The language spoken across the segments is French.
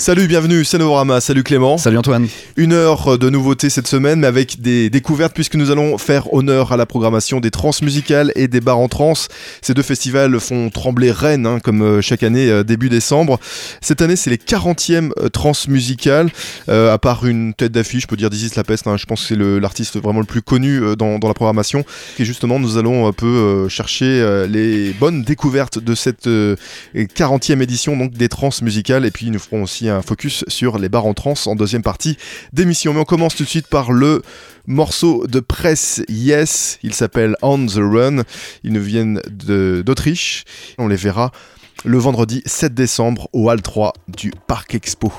Salut, bienvenue, c'est Novorama. Salut Clément. Salut Antoine. Une heure de nouveautés cette semaine, mais avec des découvertes, puisque nous allons faire honneur à la programmation des trans musicales et des bars en trans. Ces deux festivals font trembler Rennes, hein, comme euh, chaque année, euh, début décembre. Cette année, c'est les 40e euh, trans musicales. à part une tête d'affiche, je peux dire Dizzy La Peste, hein, je pense que c'est l'artiste vraiment le plus connu dans, dans, la programmation. Et justement, nous allons un peu chercher les bonnes découvertes de cette 40e édition donc des trans musicales. Et puis, nous ferons aussi un focus sur les bars en trans en deuxième partie d'émission. Mais on commence tout de suite par le morceau de presse Yes. Il s'appelle On the Run. Ils nous viennent d'Autriche. On les verra le vendredi 7 décembre au Hall 3 du Parc Expo.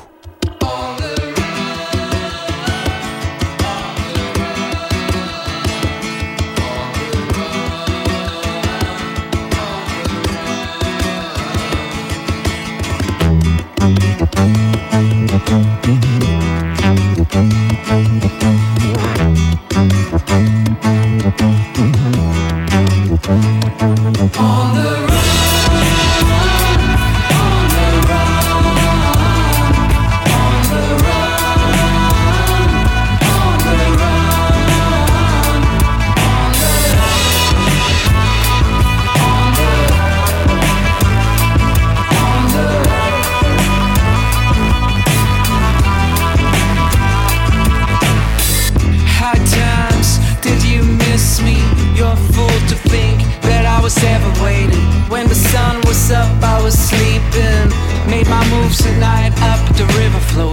On the to think that I was ever waiting. When the sun was up, I was sleeping. Made my moves tonight up the river flow.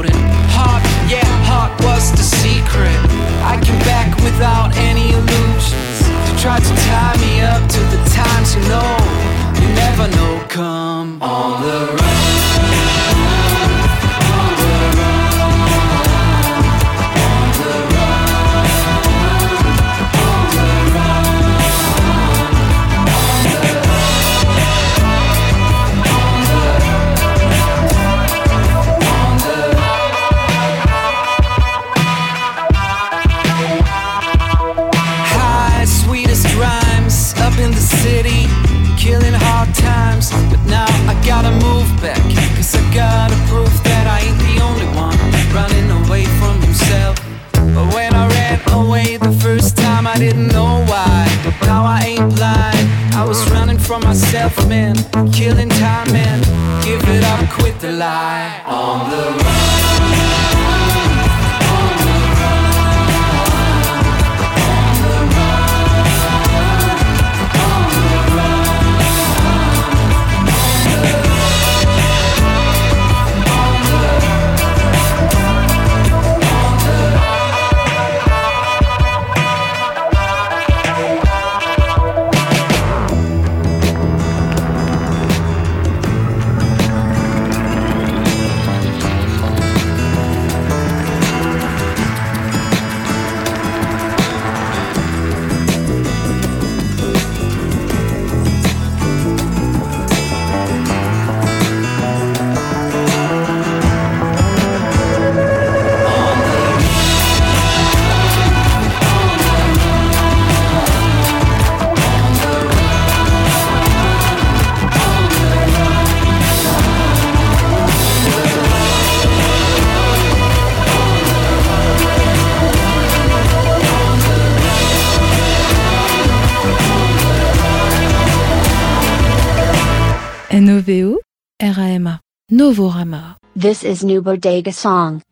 Novorama. This is New Bodega Song.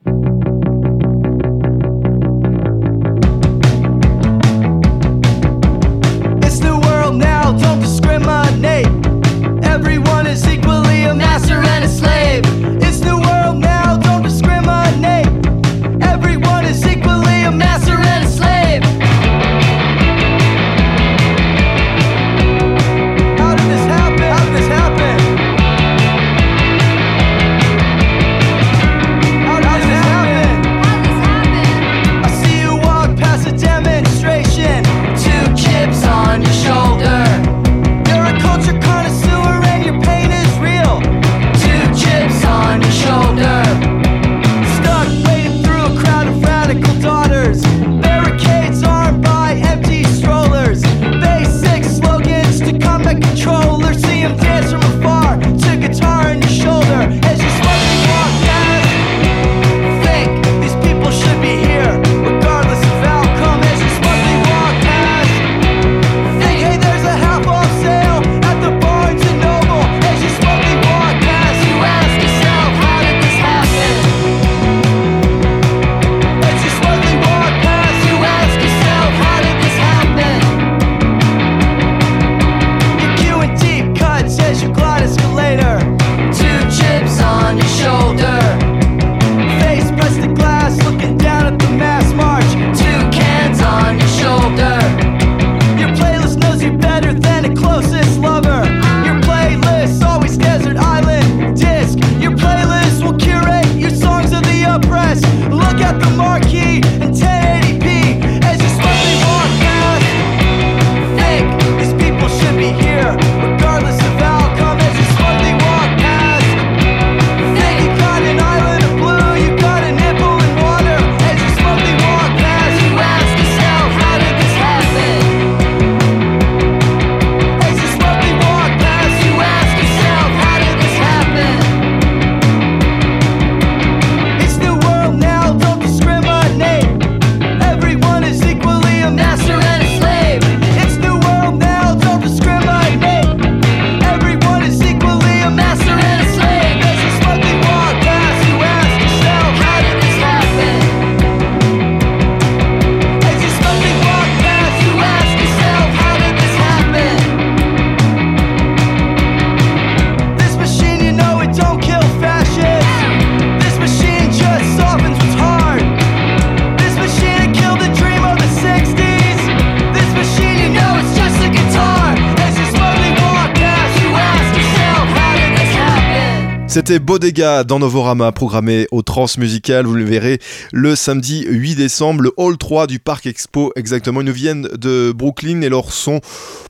C'était Bodega dans Novorama, programmé au Transmusical. Vous le verrez le samedi 8 décembre, le Hall 3 du Parc Expo. Exactement. Ils nous viennent de Brooklyn et leur son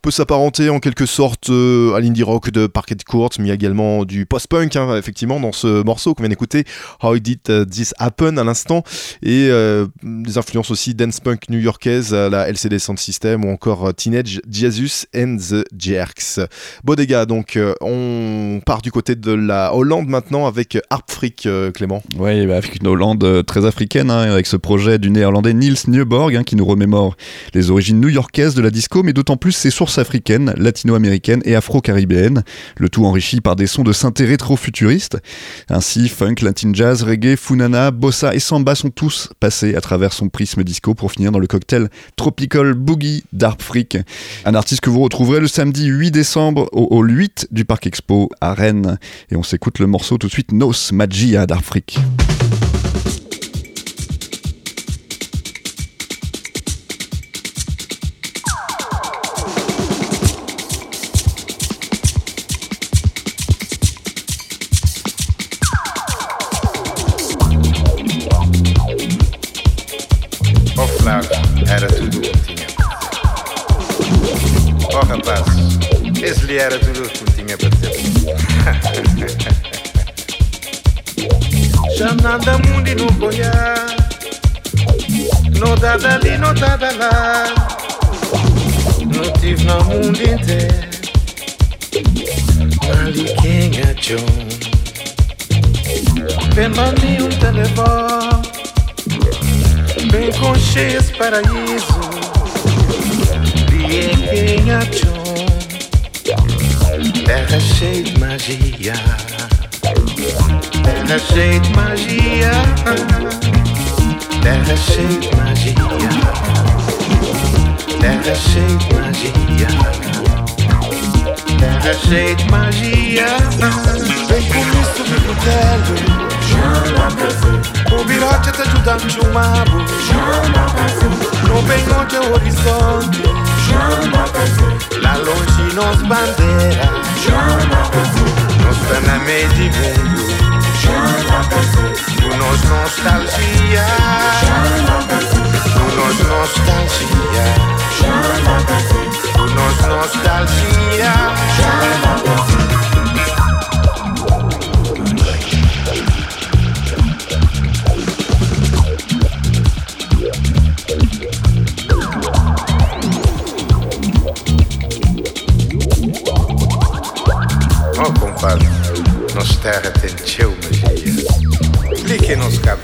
peut s'apparenter en quelque sorte euh, à l'indie rock de Parquet Court, mais également du post-punk, hein, effectivement, dans ce morceau qu'on vient d'écouter, How Did uh, This Happen à l'instant, et euh, des influences aussi dance punk new-yorkaise, la LCD Sound System ou encore Teenage Jesus and the Jerks. Bodega, donc, euh, on part du côté de la Hollande maintenant avec Harp Freak, euh, Clément. Oui, bah, avec une Hollande euh, très africaine, hein, avec ce projet du néerlandais Niels Neuborg, hein, qui nous remémore les origines new-yorkaises de la disco, mais d'autant plus ses sources africaines, latino-américaines et afro-caribéennes, le tout enrichi par des sons de synthé rétro-futuristes. Ainsi, funk, latin jazz, reggae, funana, bossa et samba sont tous passés à travers son prisme disco pour finir dans le cocktail Tropical Boogie d'Harp Freak. Un artiste que vous retrouverez le samedi 8 décembre au hall 8 du Parc Expo à Rennes. Et on s'écoute le morceau tout de suite Nos Magia d'Arfrique. Ó rapaz, esse lhe era tudo o que tinha para dizer. Nada mundo e não boiar. Não dá dali, não dá da lá. Não tive no mundo inteiro. Ali quem é John? Bem ali um telefone. Bem com cheias paraíso. É John? Terra cheia de magia. Terra cheia de magia. Terra cheia de magia. Terra cheia de magia. Terra cheia de magia. Vem comigo subir pro telo. O virote te ajuda no chumabo. Não vem onde é o horizonte. Jean Bacazé. La Longinos Bandera. Jean Bacazé. Nostra name di bello. Jean Bacazé. Unos nostalgia. Jean Bacazé. Unos nostalgia. Jean Bacazé. Unos nostalgia. Jean terra tem teu magia. Clique nos Cabo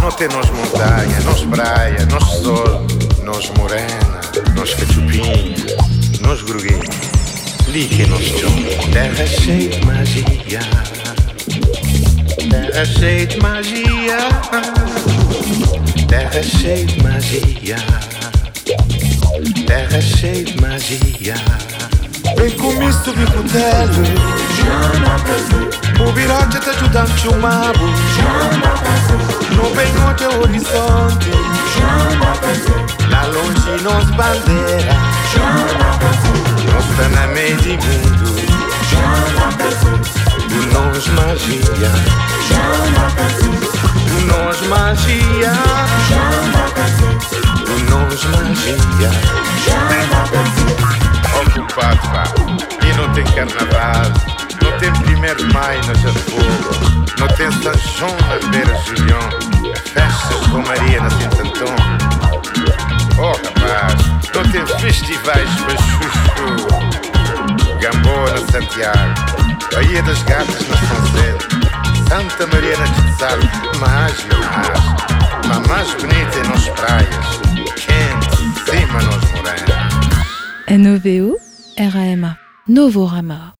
não tem nos montanha, nos praia, nos sol, nos morena, nos cachupinha, nos gruguinha. Clique nos chão, terra cheia de magia. Terra cheia de magia. Terra cheia de magia. Terra cheia de magia. Ei cum istu vi putere Movirat te ajutam și umabu Nu vei o horizonte. Na longe nos bandera Nossa na meio de mundo. Do nós magia. Do nós magia. Do nós magia Do nós magia pá. E não tem carnaval, não tem primeiro de maio na Fogo, não tem São João na Beira Julião, festas com Maria na Sintantão. Oh rapaz, não tem festivais para chuchu, Gamboa na Santiago, Baía das Gatas na São Zé, Santa Maria na Quetzal, mas, mas, mas mais bonita é nas praias, quente, cima nos morenos. NOVO RAMA. Novorama.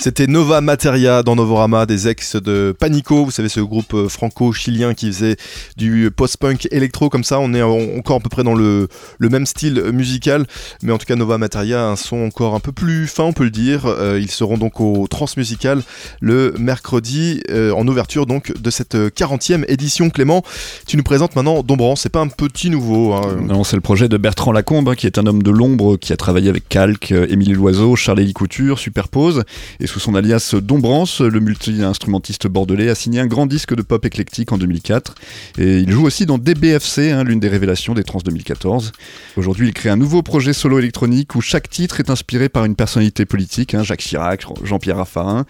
C'était Nova Materia dans Novorama, des ex de Panico, vous savez ce groupe euh, franco-chilien qui faisait du post-punk électro comme ça, on est en- encore à peu près dans le, même style musical, mais en tout cas Nova Materia a un son encore un peu plus fin on peut le dire, Euh, ils seront donc au Transmusical le mercredi euh, en ouverture donc de cette 40e édition Clément. Tu nous présentes maintenant Dombran, c'est pas un petit nouveau. hein. Non, c'est le projet de Bertrand Lacombe, hein, qui est un homme de l'ombre qui a travaillé avec Calque, Émilie Loiseau, Charles-Élie Couture, Superpose. Sous son alias Dombrance, le multi-instrumentiste bordelais a signé un grand disque de pop éclectique en 2004. Et il joue aussi dans DBFC, hein, l'une des révélations des trans 2014. Aujourd'hui, il crée un nouveau projet solo électronique où chaque titre est inspiré par une personnalité politique, hein, Jacques Chirac, Jean-Pierre Raffarin,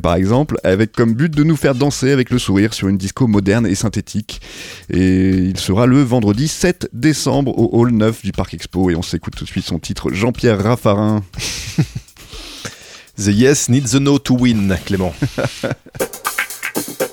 par exemple, avec comme but de nous faire danser avec le sourire sur une disco moderne et synthétique. Et il sera le vendredi 7 décembre au Hall 9 du Parc Expo. Et on s'écoute tout de suite son titre Jean-Pierre Raffarin. The Yes needs the No to win, Clément.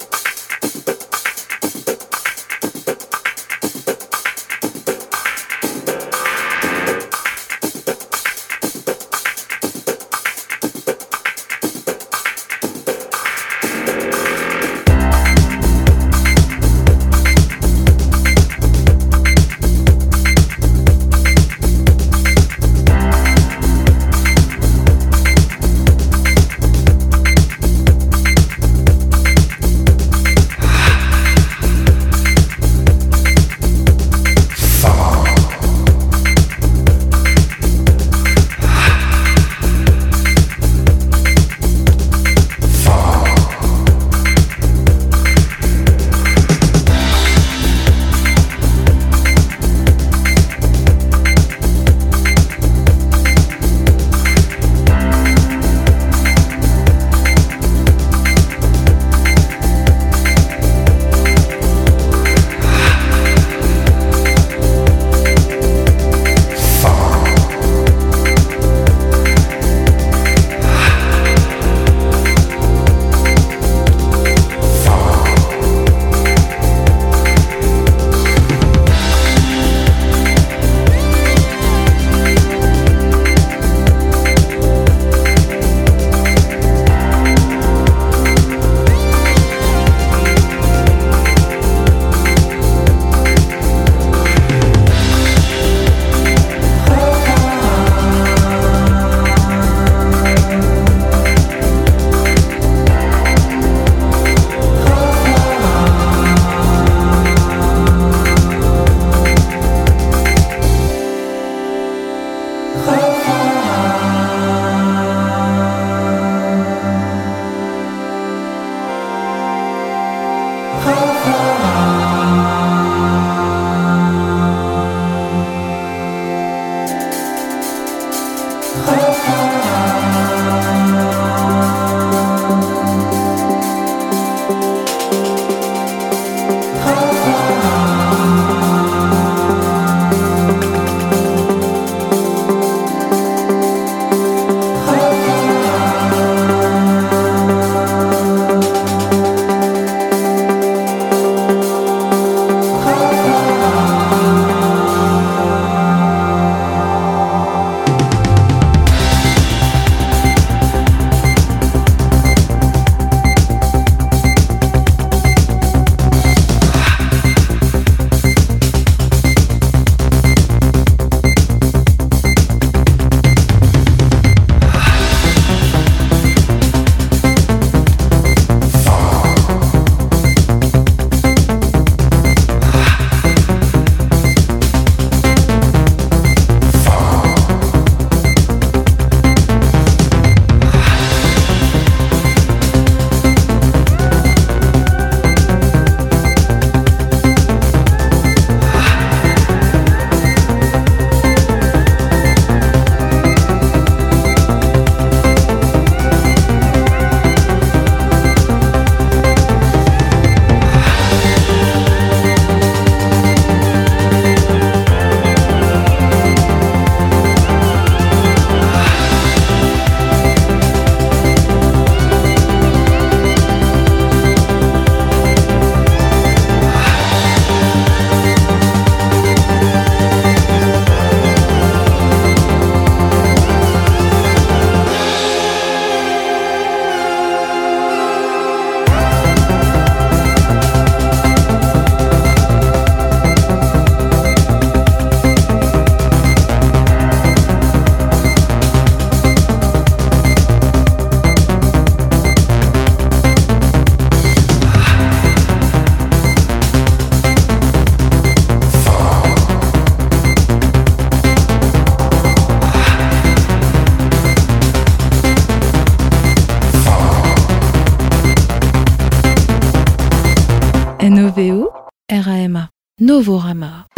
Novorama.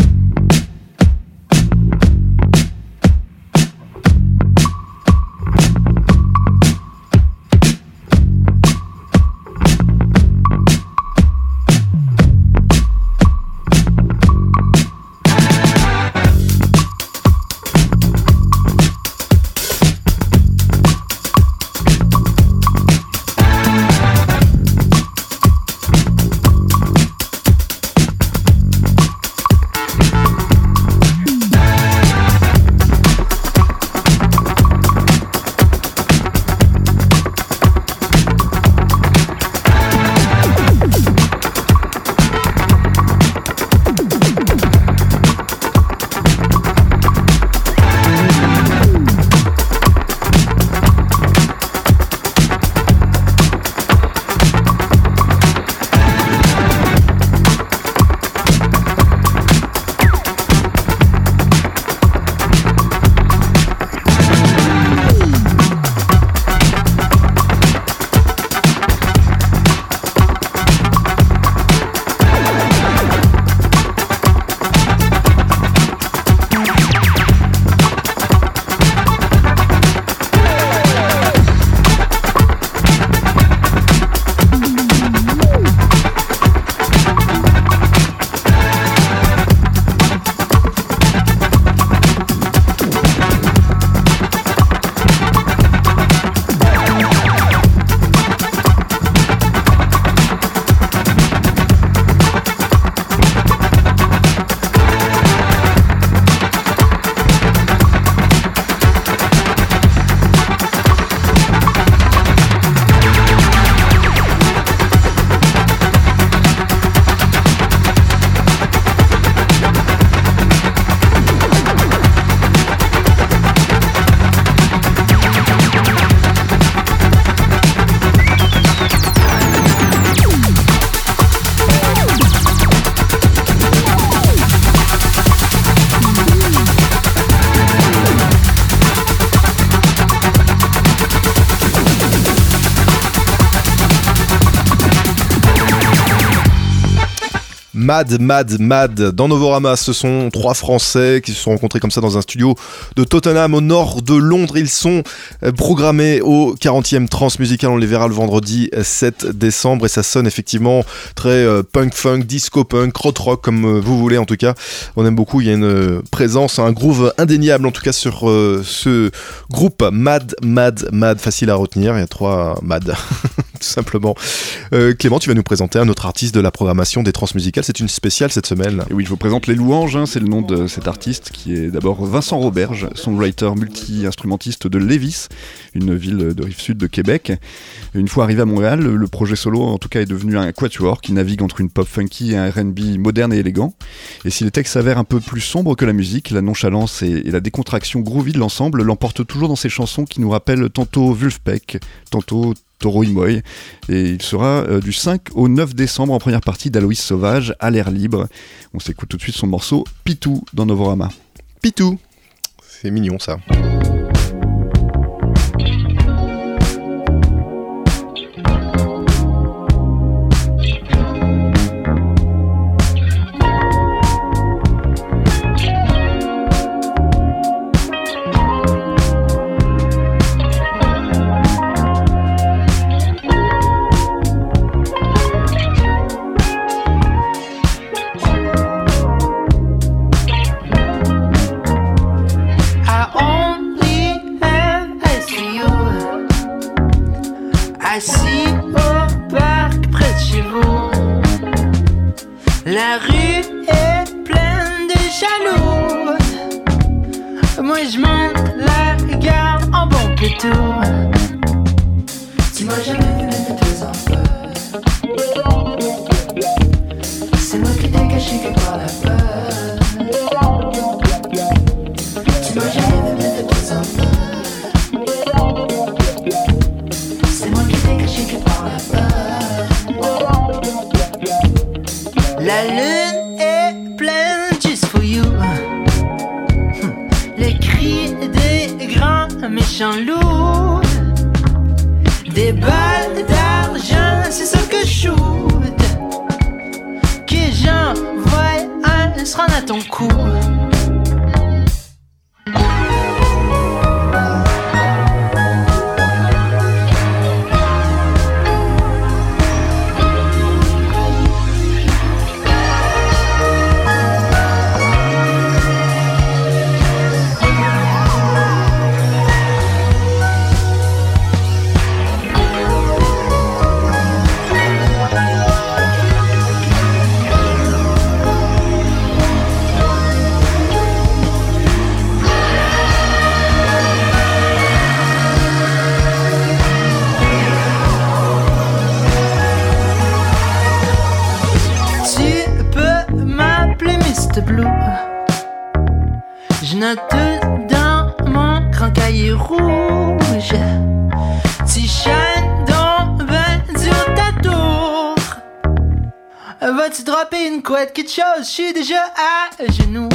Mad, Mad, Mad. Dans Novorama, ce sont trois Français qui se sont rencontrés comme ça dans un studio de Tottenham au nord de Londres. Ils sont euh, programmés au 40e Transmusical. On les verra le vendredi 7 décembre et ça sonne effectivement très euh, punk funk, disco punk, crot rock comme euh, vous voulez en tout cas. On aime beaucoup. Il y a une euh, présence, un groove indéniable en tout cas sur euh, ce groupe Mad, Mad, Mad. Facile à retenir. Il y a trois Mad. simplement. Euh, Clément, tu vas nous présenter un autre artiste de la programmation des transmusicales. C'est une spéciale cette semaine. Oui, je vous présente Les Louanges, hein, c'est le nom de cet artiste qui est d'abord Vincent Roberge, songwriter multi-instrumentiste de Lévis, une ville de rive sud de Québec. Une fois arrivé à Montréal, le projet solo en tout cas est devenu un quatuor qui navigue entre une pop funky et un RB moderne et élégant. Et si les textes s'avèrent un peu plus sombres que la musique, la nonchalance et, la décontraction groovy de l'ensemble l'emportent toujours dans ces chansons qui nous rappellent tantôt Wulfpeck, tantôt Toro Imoy. Et il sera euh, du 5 au 9 décembre en première partie d'Aloïs Sauvage à l'air libre. On s'écoute tout de suite son morceau Pitou dans Novorama. Pitou. C'est mignon ça. Je suis déjà à genoux.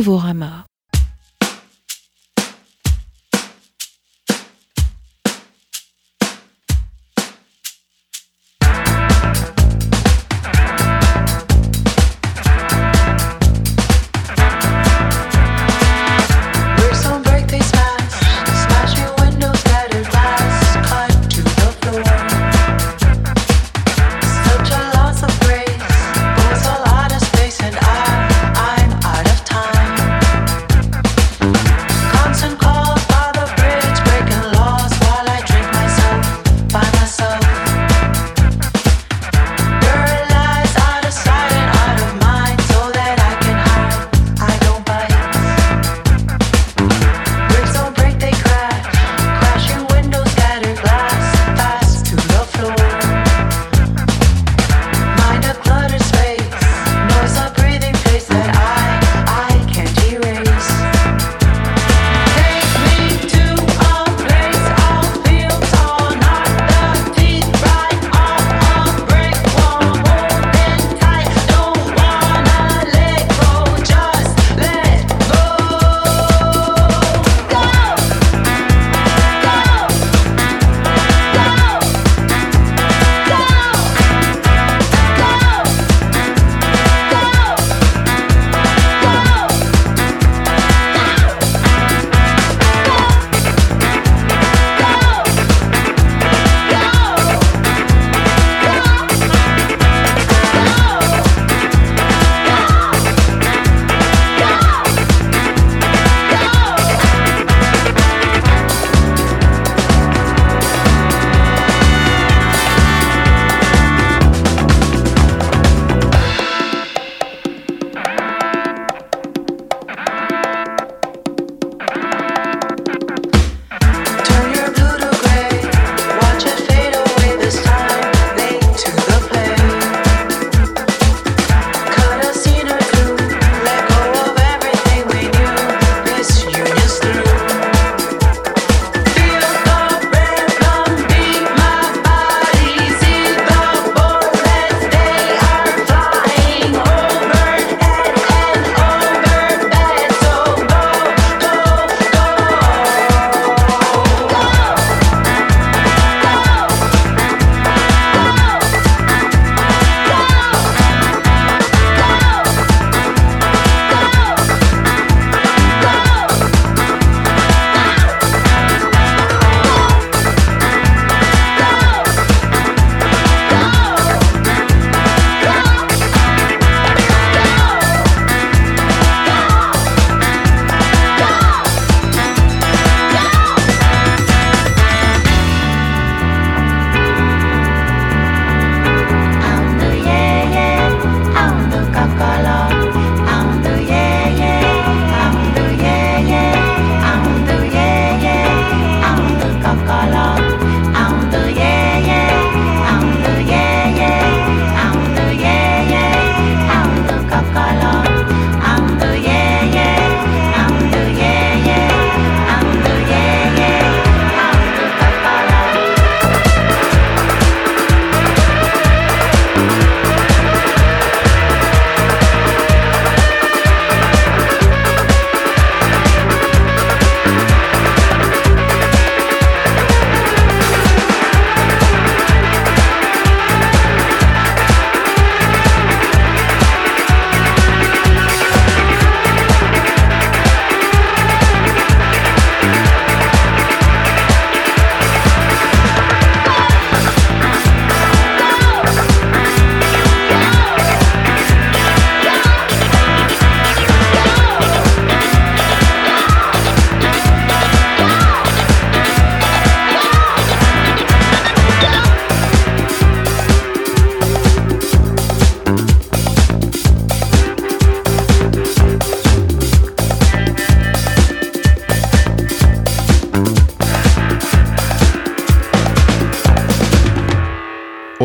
Novorama.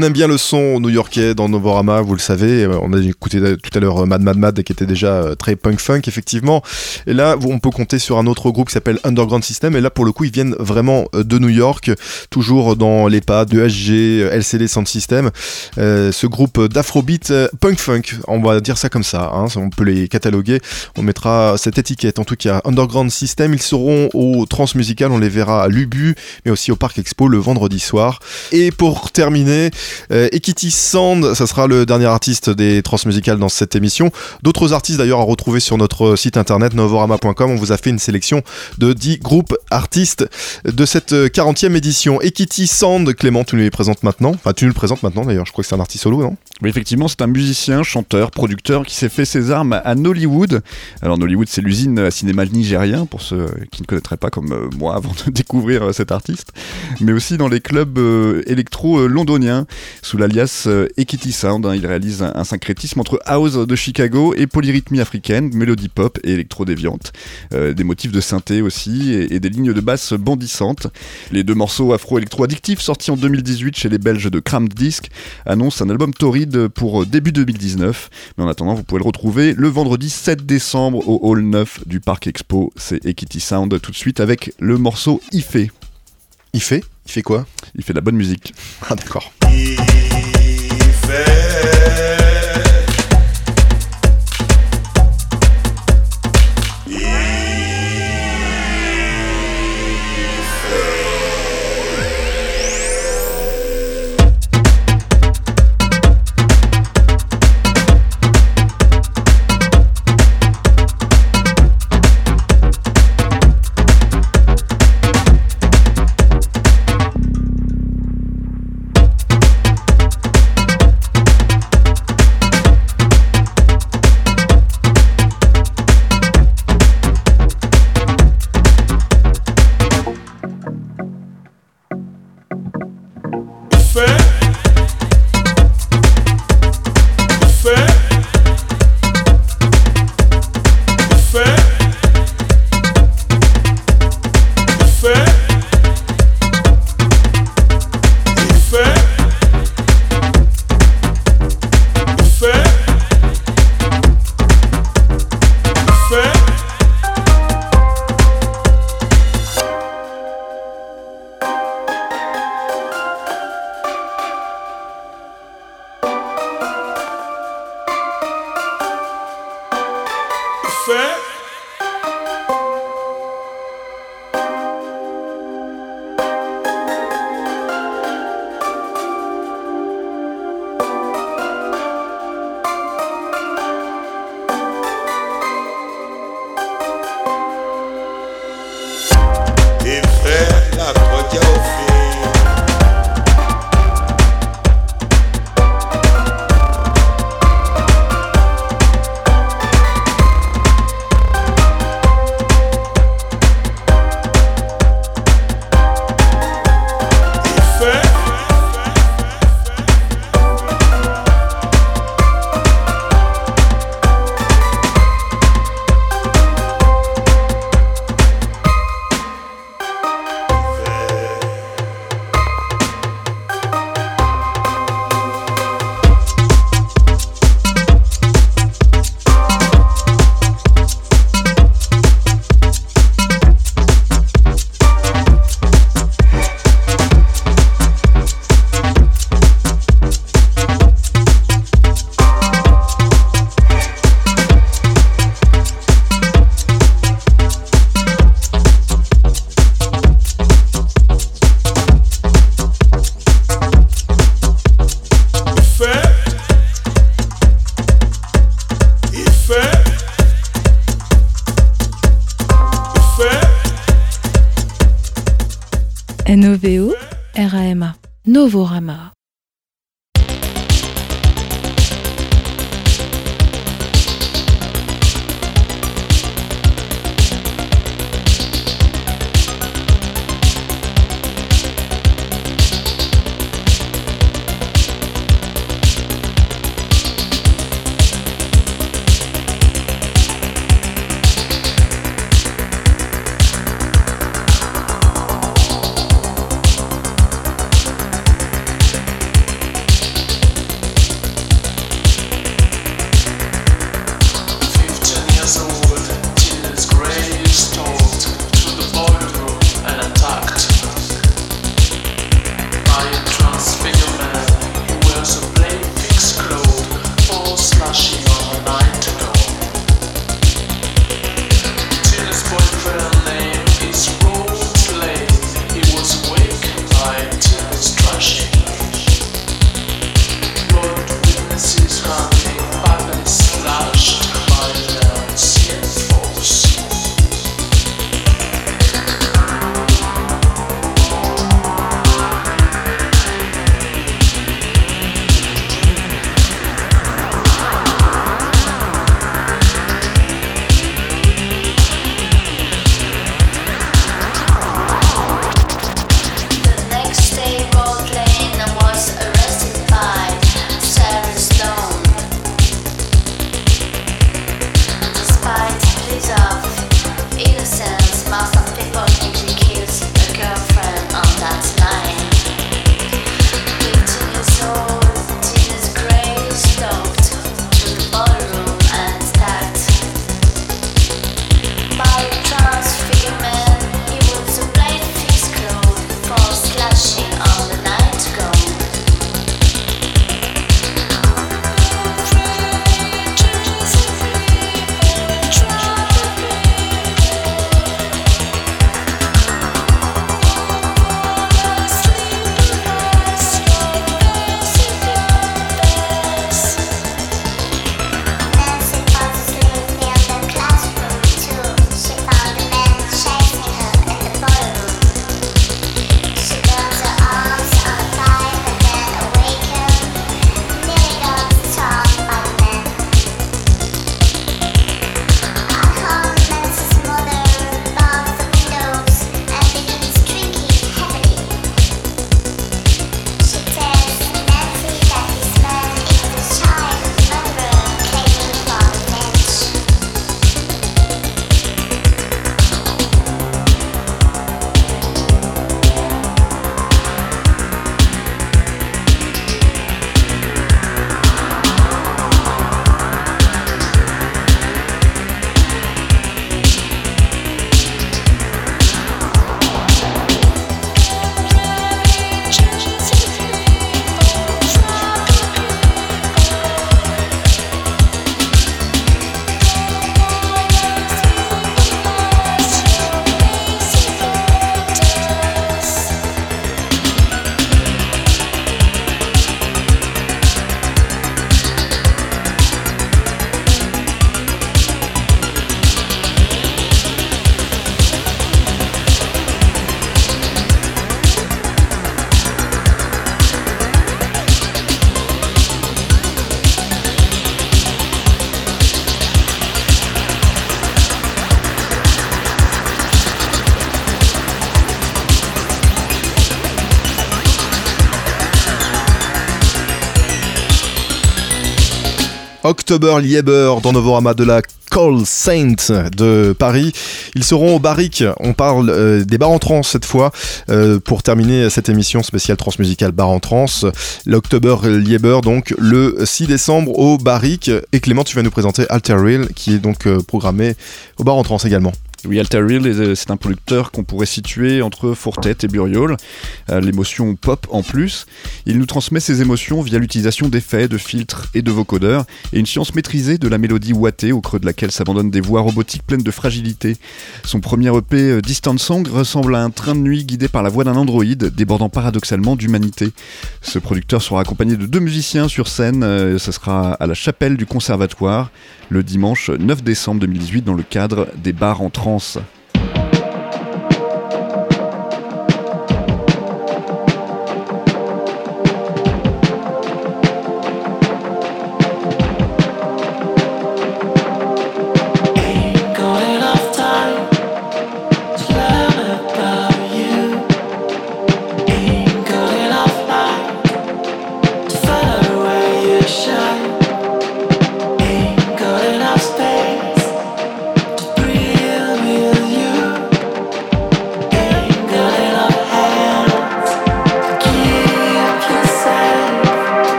On aime bien le son new-yorkais dans Novorama, vous le savez. Euh, On a écouté tout à l'heure euh, Mad Mad Mad qui était déjà euh, très punk funk effectivement. Et là, on peut compter sur un autre groupe qui s'appelle Underground System. Et là, pour le coup, ils viennent vraiment euh, de New York, toujours dans les pas de HG, euh, LCD Sound System. Euh, ce groupe d'afrobeat euh, punk funk, on va dire ça comme ça. hein, on peut les cataloguer. On mettra cette étiquette. En tout cas, Underground System, ils seront au Transmusical. On les verra à l'Ubu, mais aussi au Parc Expo le vendredi soir. Et pour terminer, euh, Equity Sound, ça sera le dernier artiste des Transmusicales dans cette émission. D'autres artistes d'ailleurs à retrouver sur notre site internet novorama.com. On vous a fait une sélection de 10 groupes artistes de cette euh, 40e édition. Equity Sound, Clément, tu nous les présentes maintenant. Enfin, tu nous le présentes maintenant d'ailleurs. Je crois que c'est un artiste solo, non? Effectivement, c'est un musicien, chanteur, producteur qui s'est fait ses armes à Nollywood. Alors Nollywood, c'est l'usine à cinéma nigérien, pour ceux qui ne connaîtraient pas comme euh, moi avant de découvrir euh, cet artiste, mais aussi dans les clubs euh, électro londoniens, sous l'alias euh, Equity Sound. hein. il réalise un, syncrétisme entre house de Chicago et polyrythmie africaine, mélodie pop et électro déviante. Euh, des motifs de synthé aussi et, des lignes de basse bondissantes. Les deux morceaux afro-électro-addictifs sortis en 2018 chez les Belges de Crammed Disc annoncent un album torride pour début 2019. Mais en attendant, vous pouvez le retrouver le vendredi 7 décembre au Hall 9 du Parc Expo. C'est Equity Sound tout de suite avec le morceau Ifé. Fait Il fait quoi? Il fait de la bonne musique. Ah d'accord. et faire la croix qui a offert. October Lieber dans Novorama de la Call Saint de Paris. Ils seront au Barrique. On parle euh, des bars en trans cette fois euh, pour terminer cette émission spéciale transmusicale bar en trans. L'October Lieber donc le 6 décembre au Barrique. Et Clément, tu vas nous présenter Alter Real qui est donc euh, programmé au bar en trans également. Oui, Alter Real, est- c'est un producteur qu'on pourrait situer entre Fortet et Buriol. Euh, L'émotion pop en plus. Il nous transmet ses émotions via l'utilisation d'effets, de filtres et de vocodeurs, et une science maîtrisée de la mélodie ouatée au creux de laquelle s'abandonnent des voix robotiques pleines de fragilité. Son premier EP, euh, Distant Song, ressemble à un train de nuit guidé par la voix d'un androïde, débordant paradoxalement d'humanité. Ce producteur sera accompagné de deux musiciens sur scène. euh, Ce sera à la chapelle du conservatoire le dimanche 9 décembre 2018 dans le cadre des bars en trance.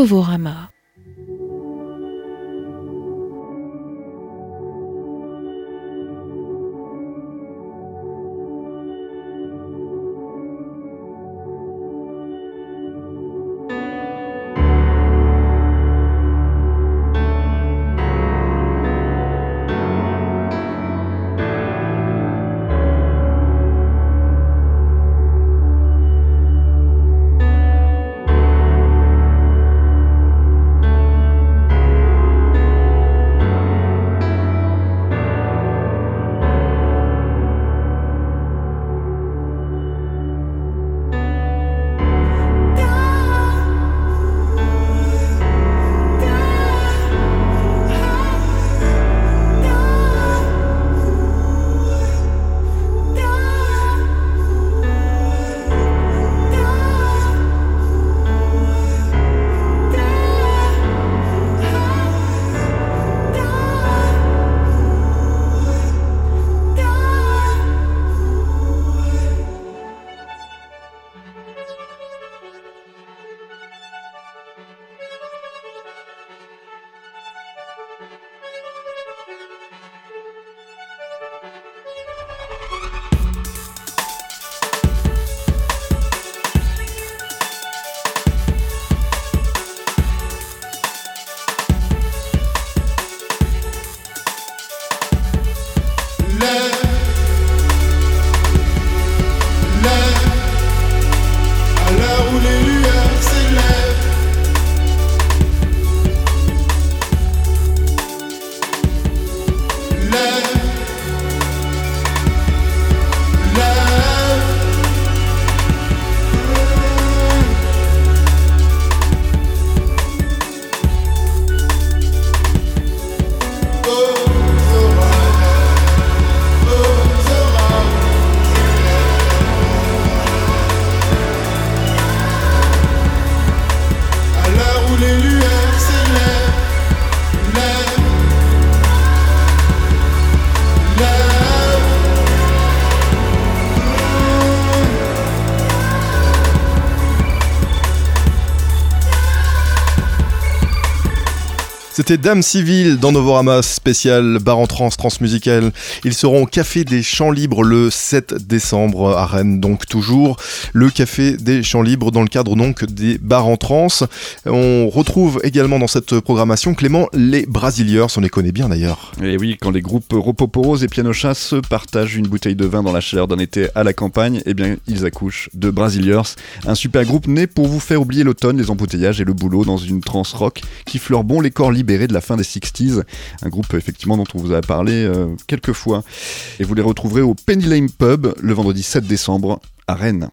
Novorama C'était Dame Civile dans Novorama spécial bar en trans transmusical. Ils seront au Café des Champs Libres le 7 décembre à Rennes, donc toujours le Café des Champs Libres dans le cadre donc des bars en trans. On retrouve également dans cette programmation Clément les Brasiliers, on les connaît bien d'ailleurs. Et oui, quand les groupes Ropoporos et Pianocha se partagent une bouteille de vin dans la chaleur d'un été à la campagne, eh bien ils accouchent de Brasiliers, un super groupe né pour vous faire oublier l'automne, les embouteillages et le boulot dans une trance rock qui fleure bon les corps libérés de la fin des 60s, un groupe effectivement dont on vous a parlé euh, quelques fois. Et vous les retrouverez au Penny Lane Pub le vendredi 7 décembre à Rennes.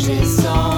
changes so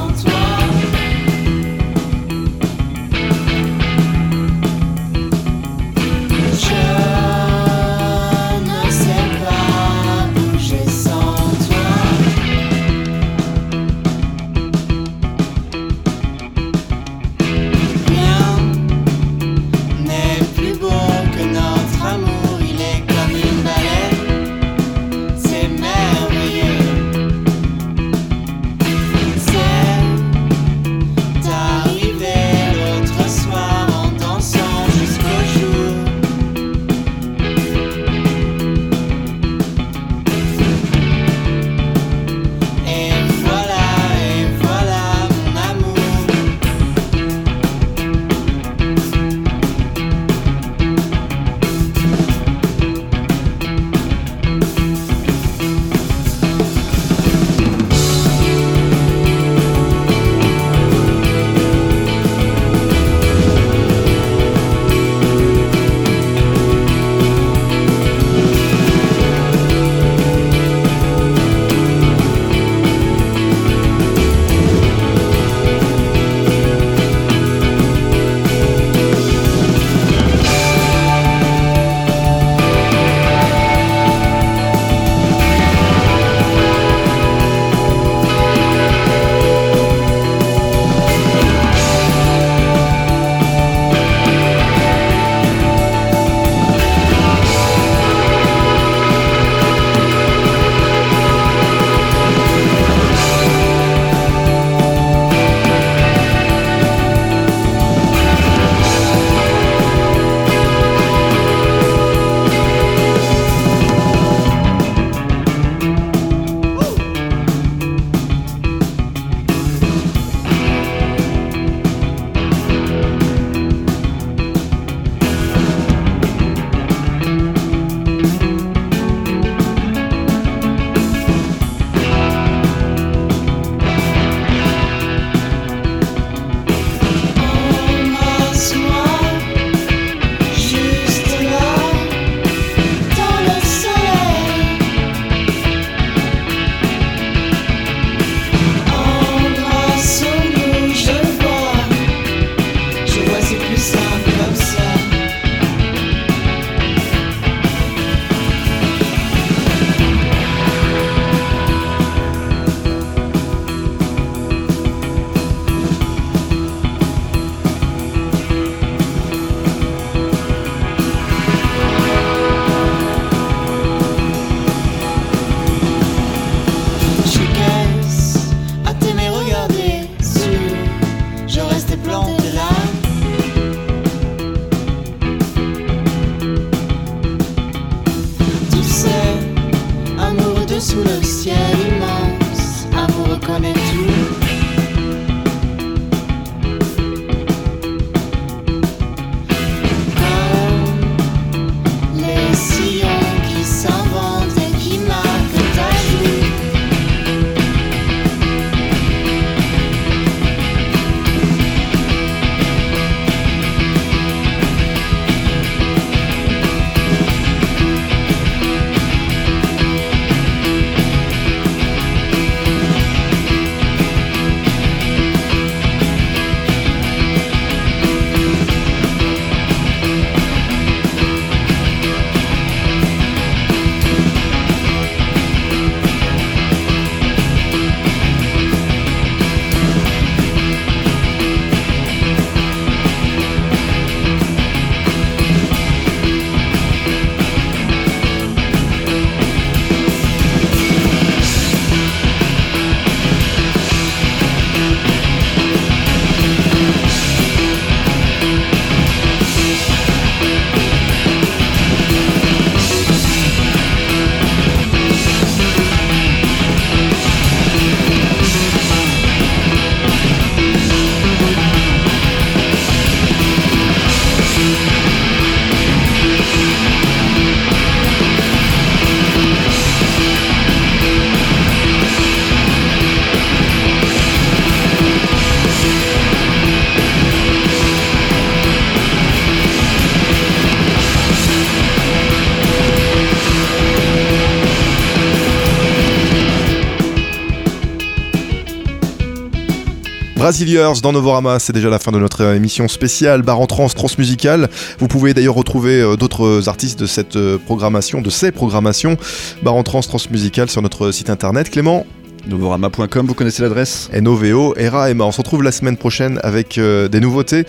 Brasiliers dans Novorama, c'est déjà la fin de notre émission spéciale bar en trans transmusicale. Vous pouvez d'ailleurs retrouver euh, d'autres artistes de cette euh, programmation, de ces programmations bar en trans transmusicale sur notre site internet. Clément? Novorama.com, vous connaissez l'adresse? NOVO, ERA, Emma. On se retrouve la semaine prochaine avec euh, des nouveautés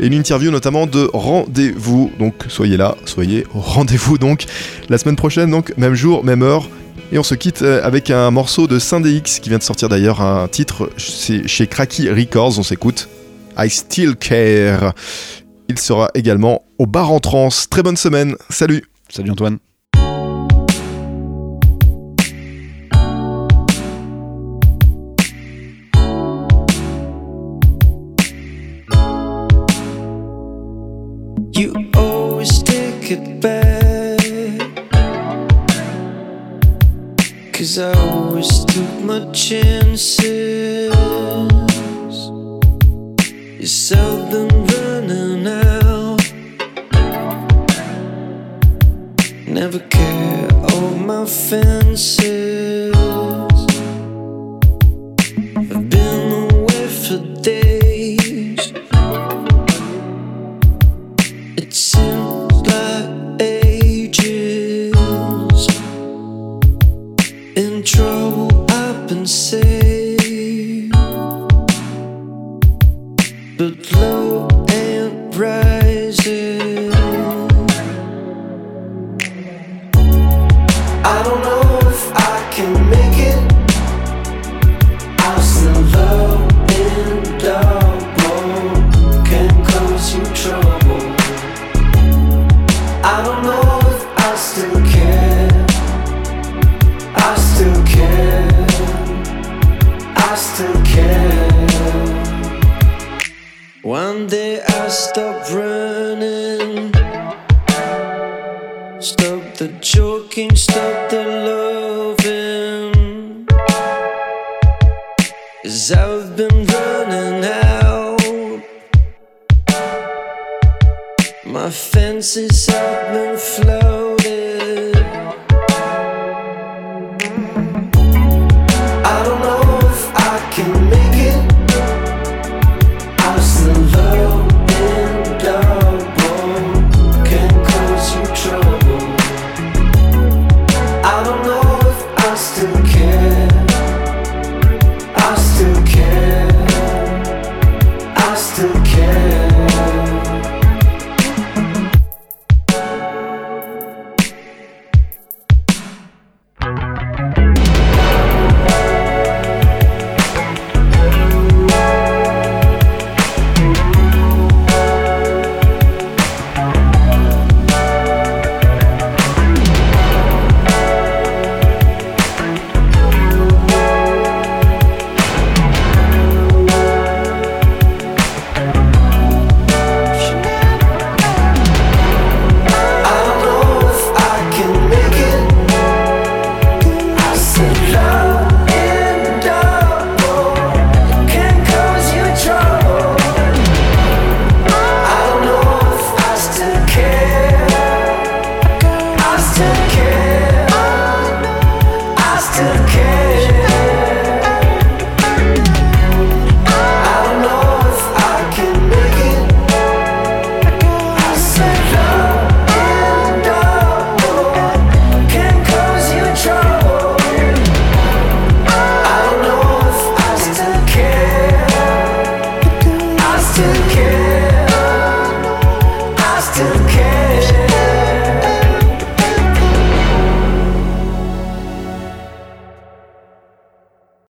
et une interview notamment de Rendez-vous. Donc soyez là, soyez au rendez-vous donc la semaine prochaine, donc même jour, même heure. Et on se quitte euh, avec un morceau de X qui vient de sortir d'ailleurs un titre chez Cracky Records. On s'écoute I Still Care. Il sera également au bar en trans. Très bonne semaine. Salut. Salut Antoine.